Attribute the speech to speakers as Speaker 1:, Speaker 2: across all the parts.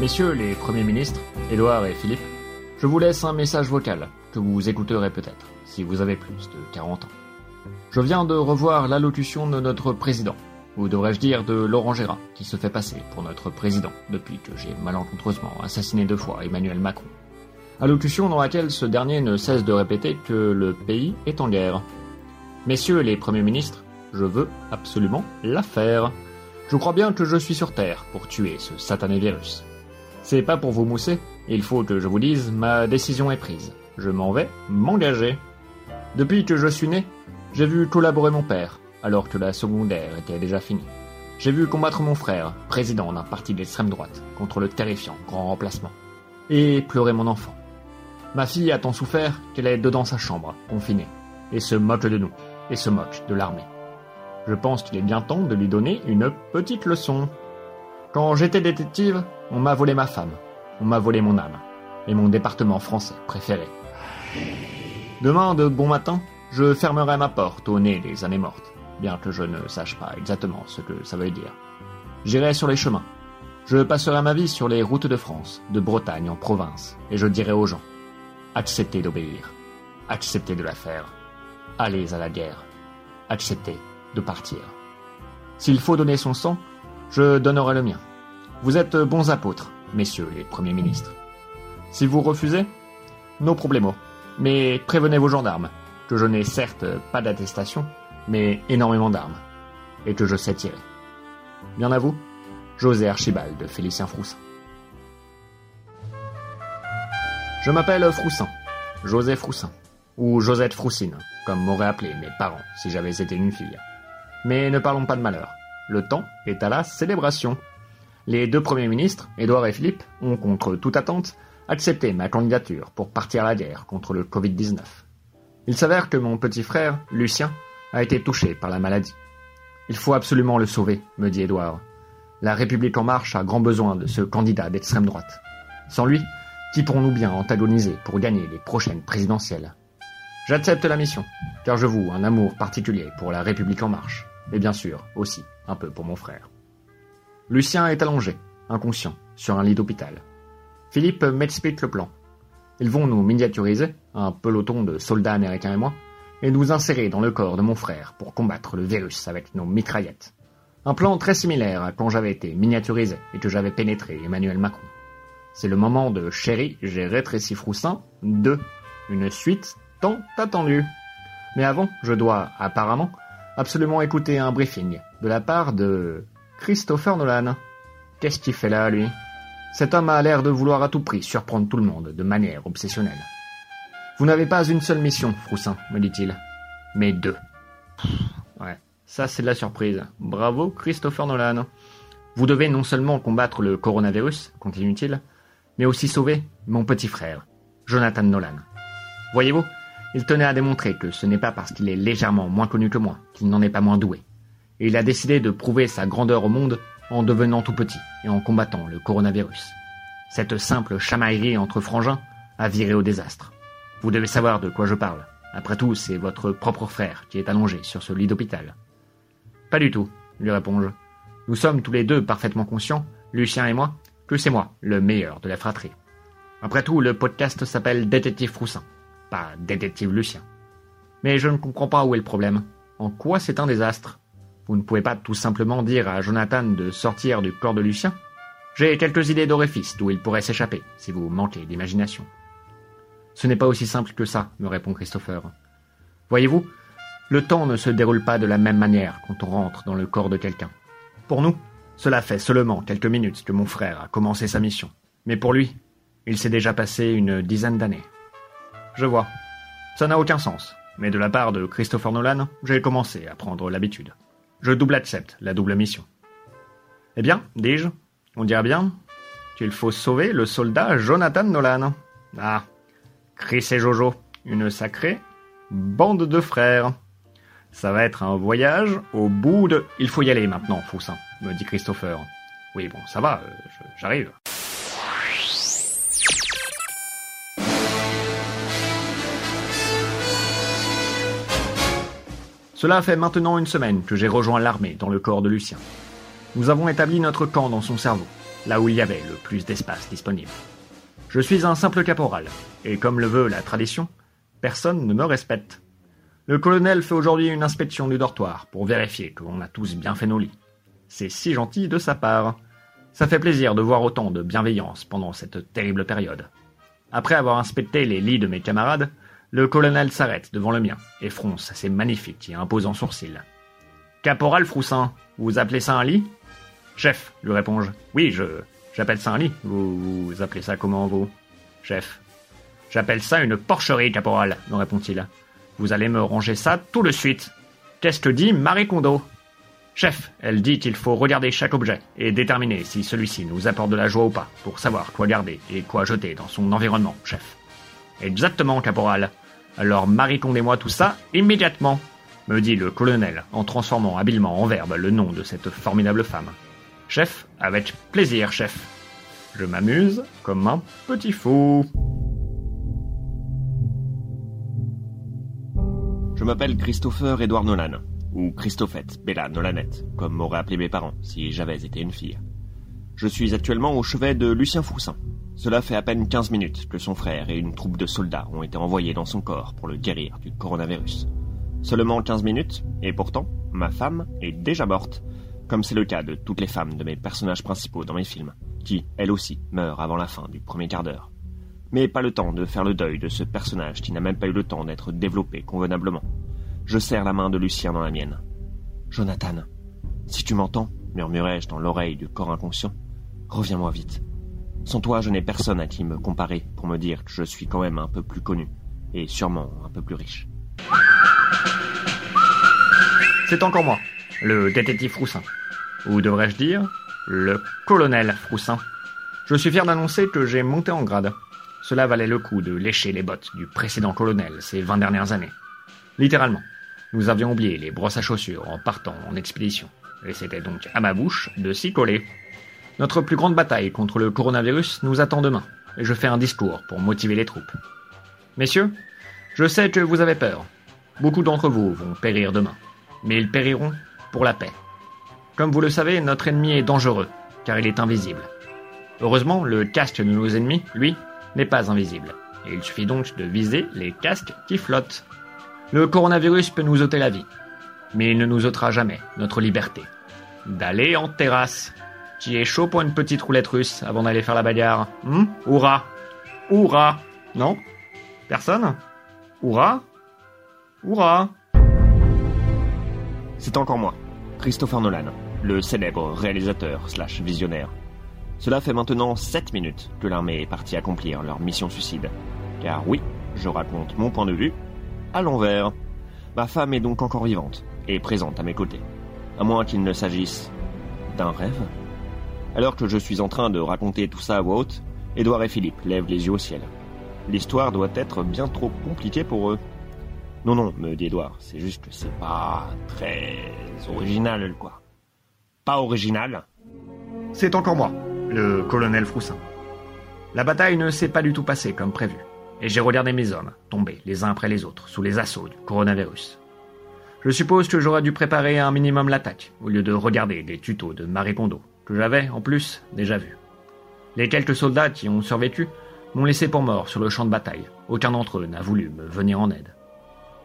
Speaker 1: Messieurs les premiers ministres, Édouard et Philippe, je vous laisse un message vocal que vous écouterez peut-être si vous avez plus de 40 ans. Je viens de revoir l'allocution de notre président, ou devrais-je dire de Laurent Gérard, qui se fait passer pour notre président depuis que j'ai malencontreusement assassiné deux fois Emmanuel Macron. Allocution dans laquelle ce dernier ne cesse de répéter que le pays est en guerre. Messieurs les premiers ministres, je veux absolument la faire. Je crois bien que je suis sur Terre pour tuer ce satané virus. C'est pas pour vous mousser, il faut que je vous dise, ma décision est prise. Je m'en vais m'engager. Depuis que je suis né, j'ai vu collaborer mon père, alors que la secondaire était déjà finie. J'ai vu combattre mon frère, président d'un parti d'extrême droite, contre le terrifiant grand remplacement. Et pleurer mon enfant. Ma fille a tant souffert qu'elle est dedans sa chambre, confinée, et se moque de nous, et se moque de l'armée. Je pense qu'il est bien temps de lui donner une petite leçon. Quand j'étais détective, on m'a volé ma femme, on m'a volé mon âme, et mon département français préféré. Demain, de bon matin, je fermerai ma porte au nez des années mortes bien que je ne sache pas exactement ce que ça veut dire. J'irai sur les chemins. Je passerai ma vie sur les routes de France, de Bretagne en province, et je dirai aux gens acceptez d'obéir, acceptez de la faire, allez à la guerre, acceptez de partir. S'il faut donner son sang, je donnerai le mien. Vous êtes bons apôtres, messieurs les premiers ministres. Si vous refusez, nos problèmes. Mais prévenez vos gendarmes, que je n'ai certes pas d'attestation, mais énormément d'armes, et que je sais tirer. Bien à vous, José Archibald de Félicien Froussin. Je m'appelle Froussin, José Froussin, ou Josette Froussine, comme m'auraient appelé mes parents si j'avais été une fille. Mais ne parlons pas de malheur. Le temps est à la célébration. Les deux premiers ministres, Édouard et Philippe, ont, contre toute attente, accepté ma candidature pour partir à la guerre contre le Covid-19. Il s'avère que mon petit frère, Lucien, a été touché par la maladie. Il faut absolument le sauver, me dit Édouard. La République en marche a grand besoin de ce candidat d'extrême droite. Sans lui, qui pourrons-nous bien antagoniser pour gagner les prochaines présidentielles? J'accepte la mission, car je voue un amour particulier pour la République en marche, et bien sûr aussi un peu pour mon frère. Lucien est allongé, inconscient, sur un lit d'hôpital. Philippe m'explique le plan. Ils vont nous miniaturiser, un peloton de soldats américains et moi, et nous insérer dans le corps de mon frère pour combattre le virus avec nos mitraillettes. Un plan très similaire à quand j'avais été miniaturisé et que j'avais pénétré Emmanuel Macron. C'est le moment de Chéri, j'ai rétréci Froussin 2, une suite tant attendue. Mais avant, je dois, apparemment, absolument écouter un briefing de la part de Christopher Nolan. Qu'est-ce qu'il fait là, lui? Cet homme a l'air de vouloir à tout prix surprendre tout le monde de manière obsessionnelle. Vous n'avez pas une seule mission, Froussin, me dit-il, mais deux. ouais, ça c'est de la surprise. Bravo, Christopher Nolan. Vous devez non seulement combattre le coronavirus, continue-t-il, mais aussi sauver mon petit frère, Jonathan Nolan. Voyez-vous, il tenait à démontrer que ce n'est pas parce qu'il est légèrement moins connu que moi qu'il n'en est pas moins doué. Il a décidé de prouver sa grandeur au monde en devenant tout petit et en combattant le coronavirus. Cette simple chamaillerie entre frangins a viré au désastre. Vous devez savoir de quoi je parle. Après tout, c'est votre propre frère qui est allongé sur ce lit d'hôpital. Pas du tout, lui réponds-je. Nous sommes tous les deux parfaitement conscients, Lucien et moi, que c'est moi, le meilleur de la fratrie. Après tout, le podcast s'appelle Détective Froussin, pas Détective Lucien. Mais je ne comprends pas où est le problème. En quoi c'est un désastre? Vous ne pouvez pas tout simplement dire à Jonathan de sortir du corps de Lucien J'ai quelques idées d'orifices d'où il pourrait s'échapper, si vous manquez d'imagination. Ce n'est pas aussi simple que ça, me répond Christopher. Voyez-vous, le temps ne se déroule pas de la même manière quand on rentre dans le corps de quelqu'un. Pour nous, cela fait seulement quelques minutes que mon frère a commencé sa mission. Mais pour lui, il s'est déjà passé une dizaine d'années. Je vois. Ça n'a aucun sens. Mais de la part de Christopher Nolan, j'ai commencé à prendre l'habitude. Je double accepte la double mission. Eh bien, dis-je, on dirait bien qu'il faut sauver le soldat Jonathan Nolan. Ah, Chris et Jojo, une sacrée bande de frères. Ça va être un voyage au bout de... Il faut y aller maintenant, Foussin, me dit Christopher. Oui, bon, ça va, euh, j'arrive. Cela fait maintenant une semaine que j'ai rejoint l'armée dans le corps de Lucien. Nous avons établi notre camp dans son cerveau. là où il y avait le plus d'espace disponible. Je suis un simple caporal, et comme le veut la tradition, personne ne me respecte. Le colonel fait aujourd'hui une inspection du dortoir pour vérifier que l'on a tous bien fait nos lits. C'est si gentil de sa part. Ça fait plaisir de voir autant de bienveillance pendant cette terrible période. Après avoir inspecté les lits de mes camarades, le colonel s'arrête devant le mien et fronce ses magnifiques et imposants sourcils. Caporal Froussin, vous appelez ça un lit? Chef, lui réponds-je. Oui, je. J'appelle ça un lit. Vous, appelez ça comment, vous? Chef. J'appelle ça une porcherie, caporal, me répond-il. Vous allez me ranger ça tout de suite. Qu'est-ce que dit Marie Kondo? Chef, elle dit qu'il faut regarder chaque objet et déterminer si celui-ci nous apporte de la joie ou pas, pour savoir quoi garder et quoi jeter dans son environnement, chef. Exactement, caporal. Alors maricondez-moi tout ça immédiatement, me dit le colonel en transformant habilement en verbe le nom de cette formidable femme. Chef, avec plaisir, chef. Je m'amuse comme un petit fou.
Speaker 2: Je m'appelle Christopher Edward Nolan, ou Christophette Bella Nolanette, comme m'auraient appelé mes parents si j'avais été une fille. Je suis actuellement au chevet de Lucien Foussin, cela fait à peine 15 minutes que son frère et une troupe de soldats ont été envoyés dans son corps pour le guérir du coronavirus. Seulement 15 minutes, et pourtant, ma femme est déjà morte, comme c'est le cas de toutes les femmes de mes personnages principaux dans mes films, qui, elles aussi, meurent avant la fin du premier quart d'heure. Mais pas le temps de faire le deuil de ce personnage qui n'a même pas eu le temps d'être développé convenablement. Je serre la main de Lucien dans la mienne. Jonathan, si tu m'entends, murmurai-je dans l'oreille du corps inconscient, reviens-moi vite. Sans toi, je n'ai personne à qui me comparer pour me dire que je suis quand même un peu plus connu, et sûrement un peu plus riche.
Speaker 1: C'est encore moi, le détective Froussin. Ou devrais-je dire, le colonel Froussin. Je suis fier d'annoncer que j'ai monté en grade. Cela valait le coup de lécher les bottes du précédent colonel ces vingt dernières années. Littéralement. Nous avions oublié les brosses à chaussures en partant en expédition. Et c'était donc à ma bouche de s'y coller. Notre plus grande bataille contre le coronavirus nous attend demain, et je fais un discours pour motiver les troupes. Messieurs, je sais que vous avez peur. Beaucoup d'entre vous vont périr demain, mais ils périront pour la paix. Comme vous le savez, notre ennemi est dangereux, car il est invisible. Heureusement, le casque de nos ennemis, lui, n'est pas invisible, et il suffit donc de viser les casques qui flottent. Le coronavirus peut nous ôter la vie, mais il ne nous ôtera jamais notre liberté. D'aller en terrasse, qui est chaud pour une petite roulette russe avant d'aller faire la bagarre Hum Hourra Hourra Non Personne Hourra Hourra
Speaker 2: C'est encore moi, Christopher Nolan, le célèbre réalisateur slash visionnaire. Cela fait maintenant 7 minutes que l'armée est partie accomplir leur mission suicide. Car oui, je raconte mon point de vue à l'envers. Ma femme est donc encore vivante et présente à mes côtés. À moins qu'il ne s'agisse d'un rêve alors que je suis en train de raconter tout ça à voix haute, Édouard et Philippe lèvent les yeux au ciel. L'histoire doit être bien trop compliquée pour eux. Non, non, me dit Édouard, c'est juste que c'est pas très original, quoi. Pas original
Speaker 1: C'est encore moi, le colonel Froussin. La bataille ne s'est pas du tout passée comme prévu, et j'ai regardé mes hommes tomber les uns après les autres sous les assauts du coronavirus. Je suppose que j'aurais dû préparer un minimum l'attaque, au lieu de regarder des tutos de Marie Kondo que j'avais, en plus, déjà vu. Les quelques soldats qui ont survécu m'ont laissé pour mort sur le champ de bataille. Aucun d'entre eux n'a voulu me venir en aide.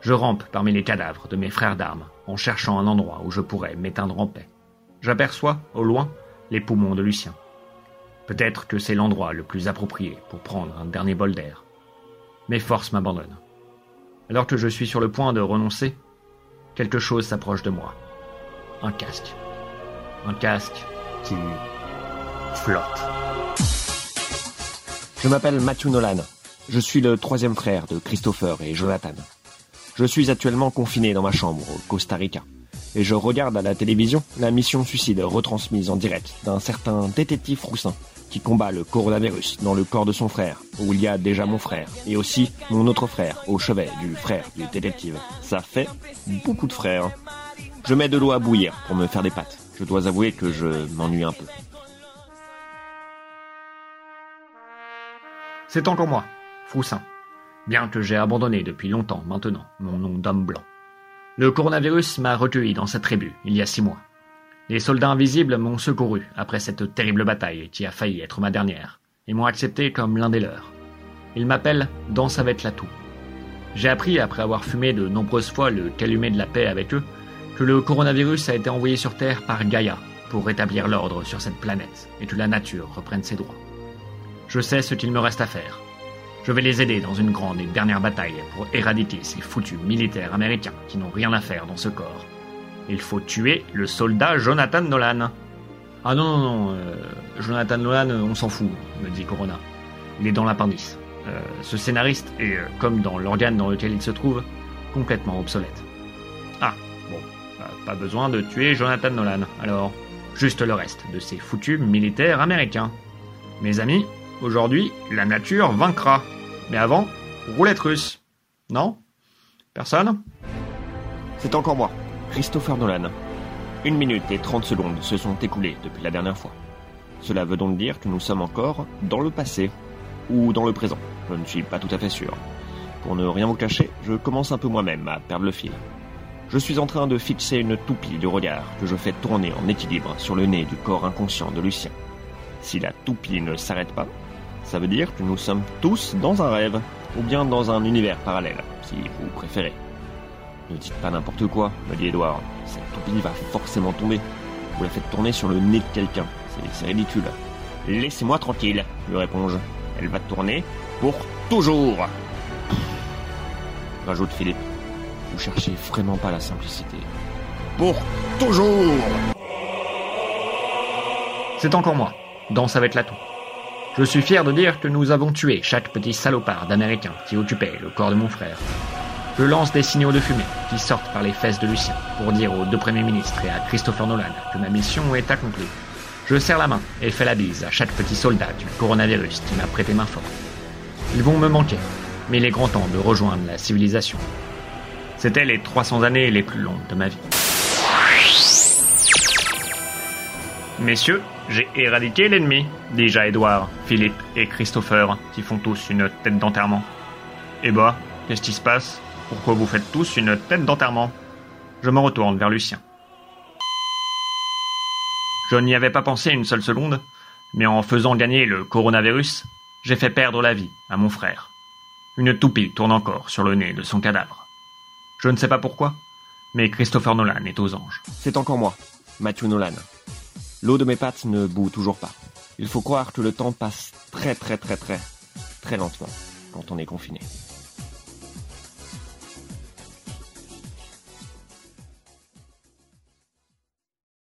Speaker 1: Je rampe parmi les cadavres de mes frères d'armes, en cherchant un endroit où je pourrais m'éteindre en paix. J'aperçois, au loin, les poumons de Lucien. Peut-être que c'est l'endroit le plus approprié pour prendre un dernier bol d'air. Mes forces m'abandonnent. Alors que je suis sur le point de renoncer, quelque chose s'approche de moi. Un casque. Un casque qui flotte.
Speaker 2: Je m'appelle Matthew Nolan. Je suis le troisième frère de Christopher et Jonathan. Je suis actuellement confiné dans ma chambre au Costa Rica. Et je regarde à la télévision la mission suicide retransmise en direct d'un certain détective Roussin qui combat le coronavirus dans le corps de son frère, où il y a déjà mon frère, et aussi mon autre frère au chevet du frère du détective. Ça fait beaucoup de frères. Je mets de l'eau à bouillir pour me faire des pâtes. Je dois avouer que je m'ennuie un peu.
Speaker 1: C'est encore moi, Froussin. Bien que j'ai abandonné depuis longtemps maintenant mon nom d'homme blanc. Le coronavirus m'a recueilli dans sa tribu il y a six mois. Les soldats invisibles m'ont secouru après cette terrible bataille qui a failli être ma dernière, et m'ont accepté comme l'un des leurs. Ils m'appellent Danse avec la toux. J'ai appris, après avoir fumé de nombreuses fois le calumet de la paix avec eux, que le coronavirus a été envoyé sur Terre par Gaïa pour rétablir l'ordre sur cette planète et que la nature reprenne ses droits. Je sais ce qu'il me reste à faire. Je vais les aider dans une grande et dernière bataille pour éradiquer ces foutus militaires américains qui n'ont rien à faire dans ce corps. Il faut tuer le soldat Jonathan Nolan. Ah non, non, non, euh, Jonathan Nolan, on s'en fout, me dit Corona. Il est dans l'appendice. Euh, ce scénariste est, euh, comme dans l'organe dans lequel il se trouve, complètement obsolète. Ah, bon, pas besoin de tuer Jonathan Nolan, alors juste le reste de ces foutus militaires américains. Mes amis, aujourd'hui, la nature vaincra. Mais avant, roulette russe. Non? Personne?
Speaker 2: C'est encore moi, Christopher Nolan. Une minute et 30 secondes se sont écoulées depuis la dernière fois. Cela veut donc dire que nous sommes encore dans le passé ou dans le présent. Je ne suis pas tout à fait sûr. Pour ne rien vous cacher, je commence un peu moi-même à perdre le fil. Je suis en train de fixer une toupie de regard que je fais tourner en équilibre sur le nez du corps inconscient de Lucien. Si la toupie ne s'arrête pas, ça veut dire que nous sommes tous dans un rêve, ou bien dans un univers parallèle, si vous préférez. Ne dites pas n'importe quoi, me dit Edouard. Cette toupie va forcément tomber. Vous la faites tourner sur le nez de quelqu'un. C'est- ridicule. Laissez-moi tranquille, lui réponds-je. Elle va tourner pour toujours. Rajoute Philippe. Vous cherchez vraiment pas la simplicité. Pour toujours
Speaker 1: C'est encore moi, Danse avec la toux. Je suis fier de dire que nous avons tué chaque petit salopard d'Américains qui occupait le corps de mon frère. Je lance des signaux de fumée qui sortent par les fesses de Lucien pour dire aux deux premiers ministres et à Christopher Nolan que ma mission est accomplie. Je serre la main et fais la bise à chaque petit soldat du coronavirus qui m'a prêté main forte. Ils vont me manquer, mais il est grand temps de rejoindre la civilisation. C'était les 300 années les plus longues de ma vie. Messieurs, j'ai éradiqué l'ennemi, dis-je à Edouard, Philippe et Christopher, qui font tous une tête d'enterrement. Eh bah, qu'est-ce qui se passe? Pourquoi vous faites tous une tête d'enterrement? Je me retourne vers Lucien. Je n'y avais pas pensé une seule seconde, mais en faisant gagner le coronavirus, j'ai fait perdre la vie à mon frère. Une toupie tourne encore sur le nez de son cadavre. Je ne sais pas pourquoi, mais Christopher Nolan est aux anges.
Speaker 2: C'est encore moi, Matthew Nolan. L'eau de mes pattes ne bout toujours pas. Il faut croire que le temps passe très très très très très lentement quand on est confiné.